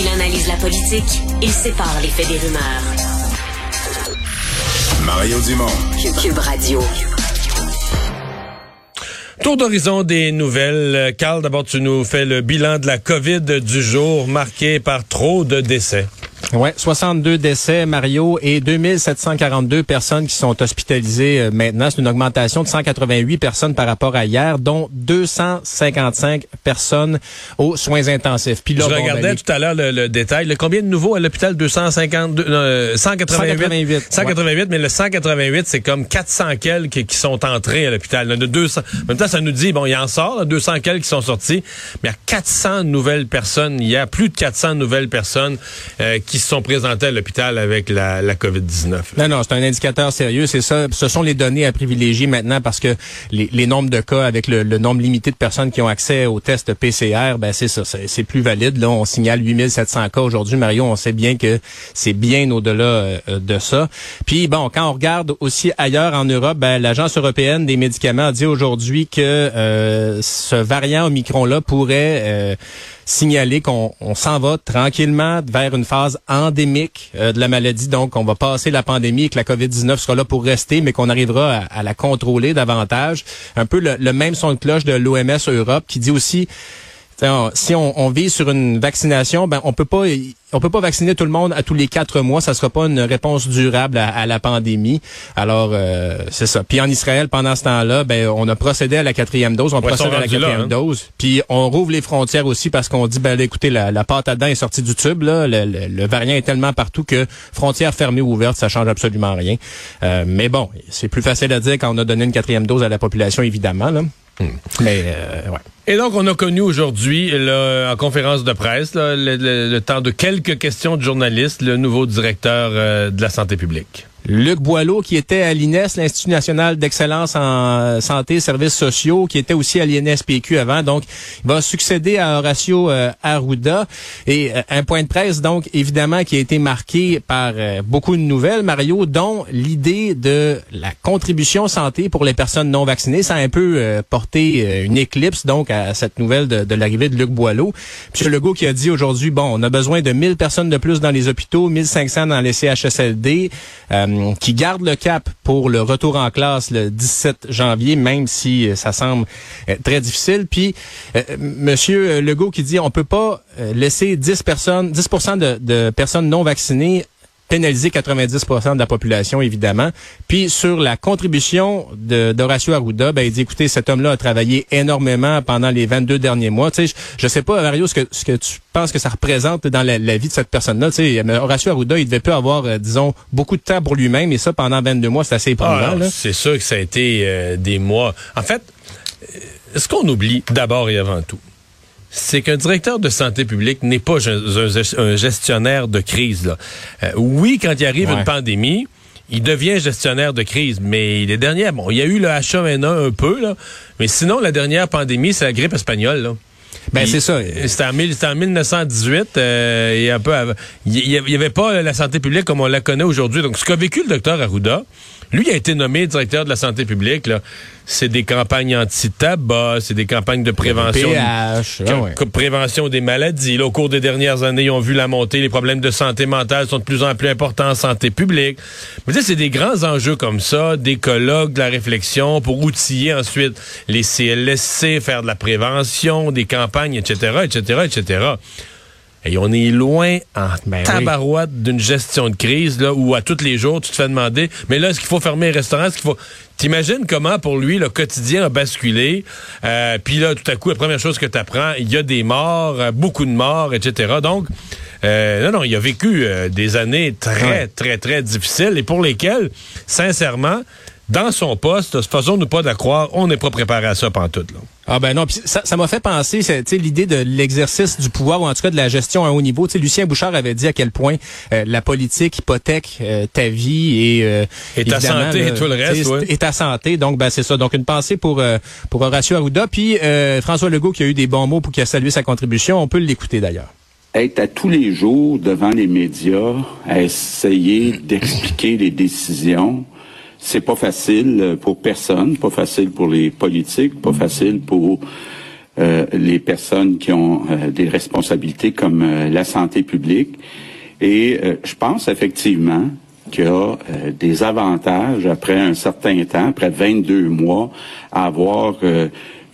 Il analyse la politique, il sépare les faits des rumeurs. Mario Dumont. Cube Radio. Tour d'horizon des nouvelles. Carl, d'abord, tu nous fais le bilan de la COVID du jour marqué par trop de décès. Ouais, 62 décès, Mario, et 2742 personnes qui sont hospitalisées euh, maintenant. C'est une augmentation de 188 personnes par rapport à hier, dont 255 personnes aux soins intensifs. Puis là, Je regardais ben, tout à l'heure le, détail. Le combien de nouveaux à l'hôpital? 252, euh, 188. 188. mais le 188, c'est comme 400 quelques qui sont entrés à l'hôpital. De 200. En même temps, ça nous dit, bon, il en sort, 200 quelques qui sont sortis, mais il y a 400 nouvelles personnes. Il y a plus de 400 nouvelles personnes euh, qui se sont présentés à l'hôpital avec la, la COVID-19. Non, non, c'est un indicateur sérieux. C'est ça. Ce sont les données à privilégier maintenant parce que les, les nombres de cas avec le, le, nombre limité de personnes qui ont accès au test PCR, ben c'est ça, c'est plus valide. Là, on signale 8700 cas aujourd'hui. Mario, on sait bien que c'est bien au-delà euh, de ça. Puis bon, quand on regarde aussi ailleurs en Europe, ben, l'agence européenne des médicaments a dit aujourd'hui que euh, ce variant Omicron-là pourrait euh, signaler qu'on s'en va tranquillement vers une phase endémique euh, de la maladie. Donc, on va passer la pandémie et que la COVID-19 sera là pour rester, mais qu'on arrivera à, la contrôler davantage. Un peu le, le même son de cloche de l'OMS Europe qui dit aussi si on, on, vise sur une vaccination, ben on peut pas on peut pas vacciner tout le monde à tous les quatre mois. Ça sera pas une réponse durable à, la pandémie. Alors euh, c'est ça. Puis en Israël, pendant ce temps-là, ben on a procédé à la quatrième dose. On procède à la quatrième hein. dose. Puis on rouvre les frontières aussi parce qu'on dit ben écoutez la, la pâte à dents est sortie du tube. Là. Le, variant est tellement partout que frontières fermées ou ouvertes, ça change absolument rien. Euh, mais bon, c'est plus facile à dire quand on a donné une quatrième dose à la population, évidemment. Là. Hmm. Mais euh, ouais. Et donc, on a connu aujourd'hui, en conférence de presse, le, temps de quelques questions de journalistes, le nouveau directeur euh, de la santé publique. Luc Boileau, qui était à l'INES, l'Institut national d'excellence en santé et services sociaux, qui était aussi à l'INSPQ avant. Donc, il va succéder à Horacio euh, Arruda. Et euh, un point de presse, donc, évidemment, qui a été marqué par euh, beaucoup de nouvelles, Mario, dont l'idée de la contribution santé pour les personnes non vaccinées. Ça a un peu porté une éclipse, donc, à cette nouvelle de, de l'arrivée de Luc Boileau. M. Legault qui a dit aujourd'hui, bon, on a besoin de 1000 personnes de plus dans les hôpitaux, 1500 dans les CHSLD qui garde le cap pour le retour en classe le 17 janvier, même si euh, ça semble euh, très difficile. Puis, euh, Monsieur Legault qui dit on peut pas laisser 10 personnes, 10 de, de personnes non vaccinées pénaliser 90 de la population, évidemment. Puis sur la contribution d'Horacio Arruda, ben, il dit, écoutez, cet homme-là a travaillé énormément pendant les 22 derniers mois. Tu sais, je, ne sais pas, Mario, ce que, ce que tu penses que ça représente dans la, vie de cette personne-là. Tu sais, Horacio Arruda, il devait pas avoir, euh, disons, beaucoup de temps pour lui-même, et ça, pendant 22 mois, c'est assez éprouvant. Ah, c'est sûr que ça a été euh, des mois. En fait, euh, ce qu'on oublie d'abord et avant tout, c'est qu'un directeur de santé publique n'est pas un, gestionnaire de crise. Là. Euh, oui, quand il arrive une pandémie, il devient gestionnaire de crise, mais les dernières, bon, il y a eu le H1N1 un peu, là, mais sinon, la dernière pandémie, c'est la grippe espagnole. Là. Ben c'est ça. C'était en, en, 1918 euh, et un peu Il n'y avait pas la santé publique comme on la connaît aujourd'hui. Donc ce qu'a vécu le docteur Arruda, lui a été nommé directeur de la santé publique. Là c'est des campagnes anti-tabac, c'est des campagnes de prévention, PH, ah prévention des maladies. au cours des dernières années, ils ont vu la montée, les problèmes de santé mentale sont de plus en plus importants en santé publique. Mais c'est des grands enjeux comme ça, des colloques, de la réflexion pour outiller ensuite les CLSC, faire de la prévention, des campagnes, etc., etc., etc. Et on est loin en ben tabarouette d'une gestion de crise là où à tous les jours tu te fais demander mais là est-ce qu'il faut fermer les restaurants est-ce qu'il faut T'imagines comment pour lui le quotidien a basculé euh, puis là tout à coup la première chose que tu apprends il y a des morts euh, beaucoup de morts etc donc euh, non non il a vécu euh, des années très très très difficiles et pour lesquelles sincèrement dans son poste, faisons-nous pas de la croire, on n'est pas préparé à ça pendant tout. Là. Ah ben non, ça m'a fait penser, l'idée de l'exercice du pouvoir ou en tout cas de la gestion à haut niveau. sais, Lucien Bouchard avait dit à quel point euh, la politique hypothèque euh, ta vie et euh, et ta santé et tout le reste, Et ta santé. Donc ben c'est ça. Donc une pensée pour pour Horacio Arruda, puis François Legault qui a eu des bons mots pour qui a salué sa contribution. On peut l'écouter d'ailleurs être à tous les jours devant les médias, à essayer d'expliquer les décisions, c'est pas facile pour personne, pas facile pour les politiques, pas facile pour les personnes qui ont des responsabilités comme la santé publique. Et je pense effectivement qu'il y a des avantages après un certain temps, après 22 mois, à avoir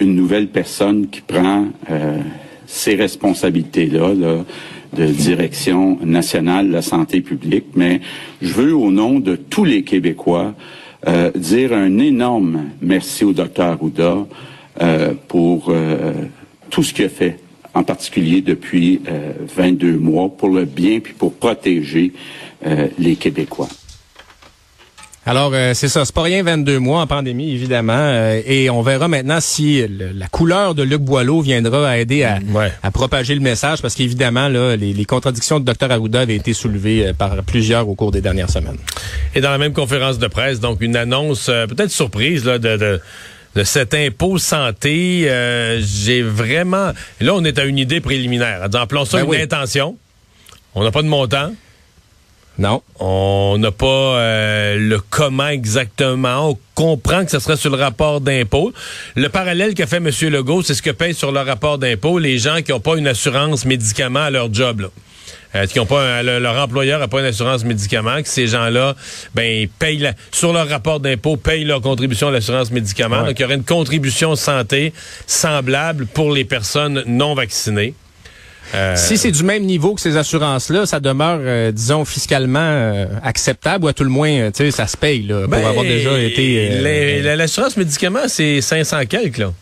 une nouvelle personne qui prend ces responsabilités-là de direction nationale de la santé publique. Mais je veux, au nom de tous les Québécois, euh, dire un énorme merci au docteur Ouda euh, pour euh, tout ce qu'il a fait, en particulier depuis 22 mois, pour le bien puis pour protéger les Québécois. Alors, euh, c'est ça. C'est pas rien 22 mois en pandémie, évidemment. Euh, et on verra maintenant si la couleur de Luc Boileau viendra à aider à, à propager le message, parce qu'évidemment, là, les, les, contradictions de Dr Arruda avaient été soulevées euh, par plusieurs au cours des dernières semaines. Et dans la même conférence de presse, donc une annonce peut-être surprise là, de, de de cet impôt santé, j'ai vraiment... Là, on est à une idée préliminaire. Appelons ça ben une intention. On n'a pas de montant. Non. On n'a pas euh, le comment exactement. On comprend que ce serait sur le rapport d'impôt. Le parallèle qu'a fait M. Legault, c'est ce que payent sur le rapport d'impôt les gens qui n'ont pas une assurance médicament à leur job. Là. Euh, qui ont pas leur employeur n'a pas une assurance médicament, que ces gens-là, ben payent sur leur rapport d'impôt, payent leur contribution à l'assurance médicament. Donc il y aurait une contribution santé semblable pour les personnes non vaccinées. Euh, si c'est du même niveau que ces assurances-là, ça demeure, euh, disons, fiscalement euh, acceptable ou à tout le moins, tu sais, ça se paye là, pour ben, avoir déjà été... L'assurance médicaments, c'est 500 quelques, là.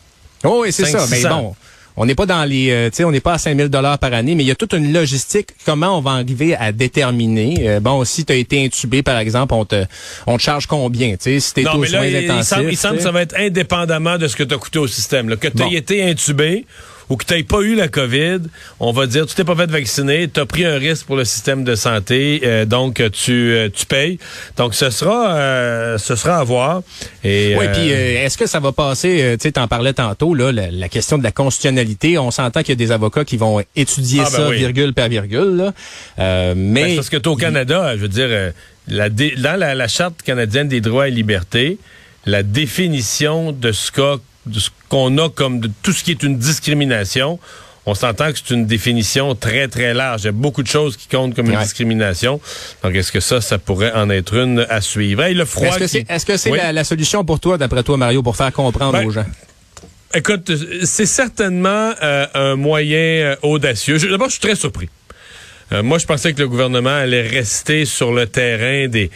Oh, oui, c'est ça. Mais bon, on n'est pas dans les, tu sais, on n'est pas à 5000 dollars par année, mais il y a toute une logistique. Comment on va arriver à déterminer Bon, si tu as été intubé, par exemple, on te, on te charge combien Tu sais, si t'es aux soins intensifs. Il semble, que ça va être indépendamment de ce que tu as coûté au système. Là. Que tu aies été intubé ou que tu n'aies pas eu la COVID, on va dire, tu t'es pas fait vacciner, tu as pris un risque pour le système de santé, euh, donc tu, euh, tu payes. Donc ce sera euh, ce sera à voir. Et, oui, puis est-ce que ça va passer, tu sais, t'en parlais tantôt, là, la, question de la constitutionnalité, on s'entend qu'il y a des avocats qui vont étudier ah, ben ça virgule par virgule, là. Ben, mais... parce que au Canada, je veux dire, la dans la, la Charte canadienne des droits et libertés, la définition de ce qu'a de ce qu'on a comme de tout ce qui est une discrimination, on s'entend que c'est une définition très, très large. Il y a beaucoup de choses qui comptent comme une discrimination. Donc, est-ce que ça, ça pourrait en être une à suivre? le froid est-ce que c'est la, solution pour toi, d'après toi, Mario, pour faire comprendre ben, aux gens? Écoute, c'est certainement euh, un moyen euh, audacieux. D'abord, je suis très surpris. Euh, moi, je pensais que le gouvernement allait rester sur le terrain des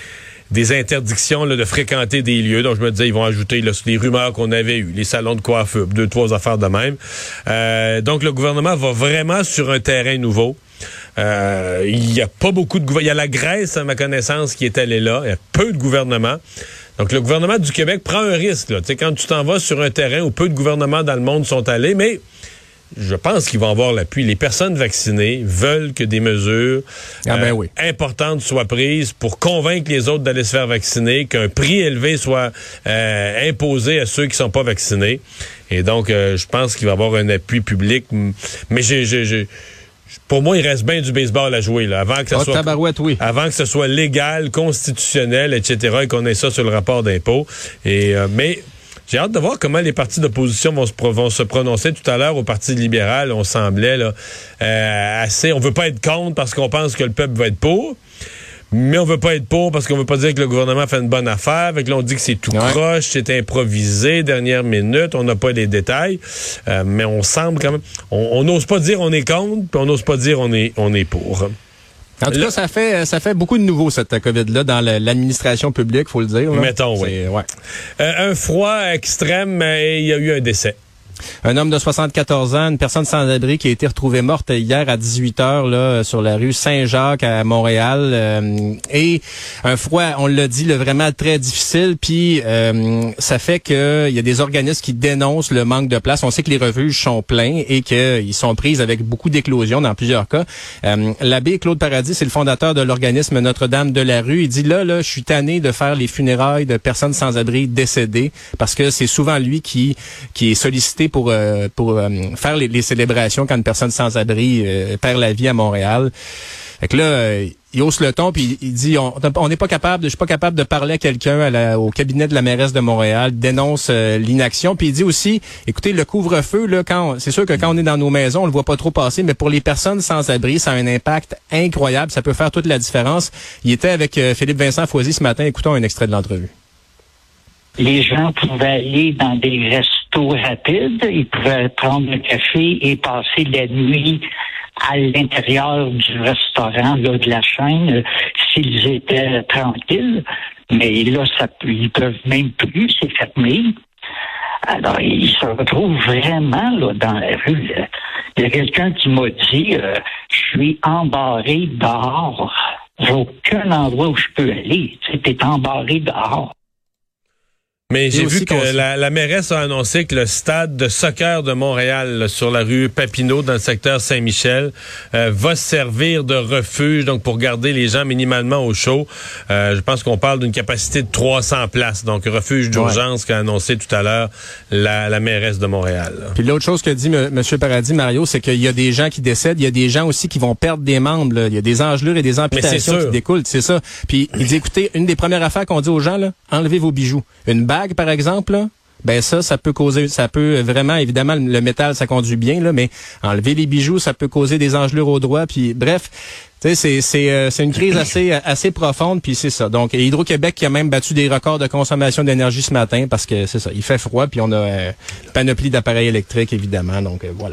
des interdictions là, de fréquenter des lieux. Donc, je me disais, ils vont ajouter les rumeurs qu'on avait eues, les salons de coiffure, deux, trois affaires de même. Euh, donc, le gouvernement va vraiment sur un terrain nouveau. Euh, il n'y a pas beaucoup de Il y a la Grèce, à ma connaissance, qui est allée là. Il y a peu de gouvernements. Donc, le gouvernement du Québec prend un risque. Là. quand tu t'en vas sur un terrain où peu de gouvernements dans le monde sont allés, mais je pense qu'ils vont avoir l'appui. Les personnes vaccinées veulent que des mesures ah, ben euh, importantes soient prises pour convaincre les autres d'aller se faire vacciner, qu'un prix élevé soit euh, imposé à ceux qui sont pas vaccinés. Et donc, euh, je pense qu'il va y avoir un appui public. Mais j'ai, pour moi, il reste bien du baseball à jouer là, avant que ça oh, soit avant que ce soit légal, constitutionnel, etc. et qu'on ait ça sur le rapport d'impôt. Et mais j'ai hâte de voir comment les partis d'opposition vont se, vont se prononcer. Tout à l'heure, au Parti libéral, on semblait là, euh, assez... On veut pas être contre parce qu'on pense que le peuple va être pour. Mais on veut pas être pour parce qu'on veut pas dire que le gouvernement fait une bonne affaire. Avec là, on dit que c'est tout croche, c'est improvisé, dernière minute, on n'a pas les détails. Euh, mais on semble quand même. On n'ose pas dire on est contre, puis on n'ose pas dire on est on est pour. En tout cas, ça fait ça fait beaucoup de nouveaux cette COVID-là dans l'administration publique, faut le dire. Mettons, oui. Ouais. Euh, un froid extrême et il y a eu un décès. Un homme de 74 ans, une personne sans abri qui a été retrouvée morte hier à 18 heures là sur la rue Saint-Jacques à Montréal euh, et un froid, on l'a dit, le vraiment très difficile. Puis euh, ça fait qu'il y a des organismes qui dénoncent le manque de place. On sait que les refuges sont pleins et qu'ils sont prises avec beaucoup d'éclosions dans plusieurs cas. Euh, L'abbé Claude Paradis, c'est le fondateur de l'organisme Notre-Dame de la rue. Il dit là, là, je suis tanné de faire les funérailles de personnes sans abri décédées parce que c'est souvent lui qui qui est sollicité pour euh, pour euh, faire les, célébrations quand une personne sans abri euh, perd la vie à Montréal. Fait que là, euh, il hausse le ton puis il dit on n'est pas capable, je suis pas capable de parler à quelqu'un au cabinet de la mairesse de Montréal, dénonce euh, l'inaction puis il dit aussi écoutez le couvre-feu là quand c'est sûr que quand on est dans nos maisons, on le voit pas trop passer mais pour les personnes sans abri, ça a un impact incroyable, ça peut faire toute la différence. Il était avec euh, Philippe Vincent Foisy ce matin, écoutons un extrait de l'entrevue. Les gens pouvaient aller dans des restos rapides, ils pouvaient prendre un café et passer la nuit à l'intérieur du restaurant de la chaîne euh, s'ils étaient tranquilles. Mais là, ça, ils peuvent même plus, c'est fermé. Alors, ils se retrouvent vraiment là, dans la rue. Il y a quelqu'un qui m'a dit euh, Je suis embarré dehors. J'ai aucun endroit où je peux aller. Tu es embarré dehors. Mais j'ai vu que la, la, mairesse a annoncé que le stade de soccer de Montréal, sur la rue Papineau, dans le secteur Saint-Michel, euh, va servir de refuge, donc pour garder les gens minimalement au chaud. Euh, je pense qu'on parle d'une capacité de 300 places, donc refuge d'urgence qu'a annoncé tout à l'heure la, la, mairesse de Montréal. Puis l'autre chose que dit M. Paradis, Mario, c'est qu'il y a des gens qui décèdent, il y a des gens aussi qui vont perdre des membres, il y a des engelures et des amputations qui découlent, c'est ça. Puis il dit, écoutez, une des premières affaires qu'on dit aux gens, là, enlevez vos bijoux. Une par exemple, ben ça, ça peut causer, ça peut vraiment, évidemment, le métal, ça conduit bien, là, mais enlever les bijoux, ça peut causer des engelures au droit, puis bref, c'est c'est euh, une crise assez assez profonde, puis c'est ça. Donc Hydro-Québec qui a même battu des records de consommation d'énergie ce matin parce que c'est ça, il fait froid, puis on a une panoplie d'appareils électriques évidemment, donc euh, voilà.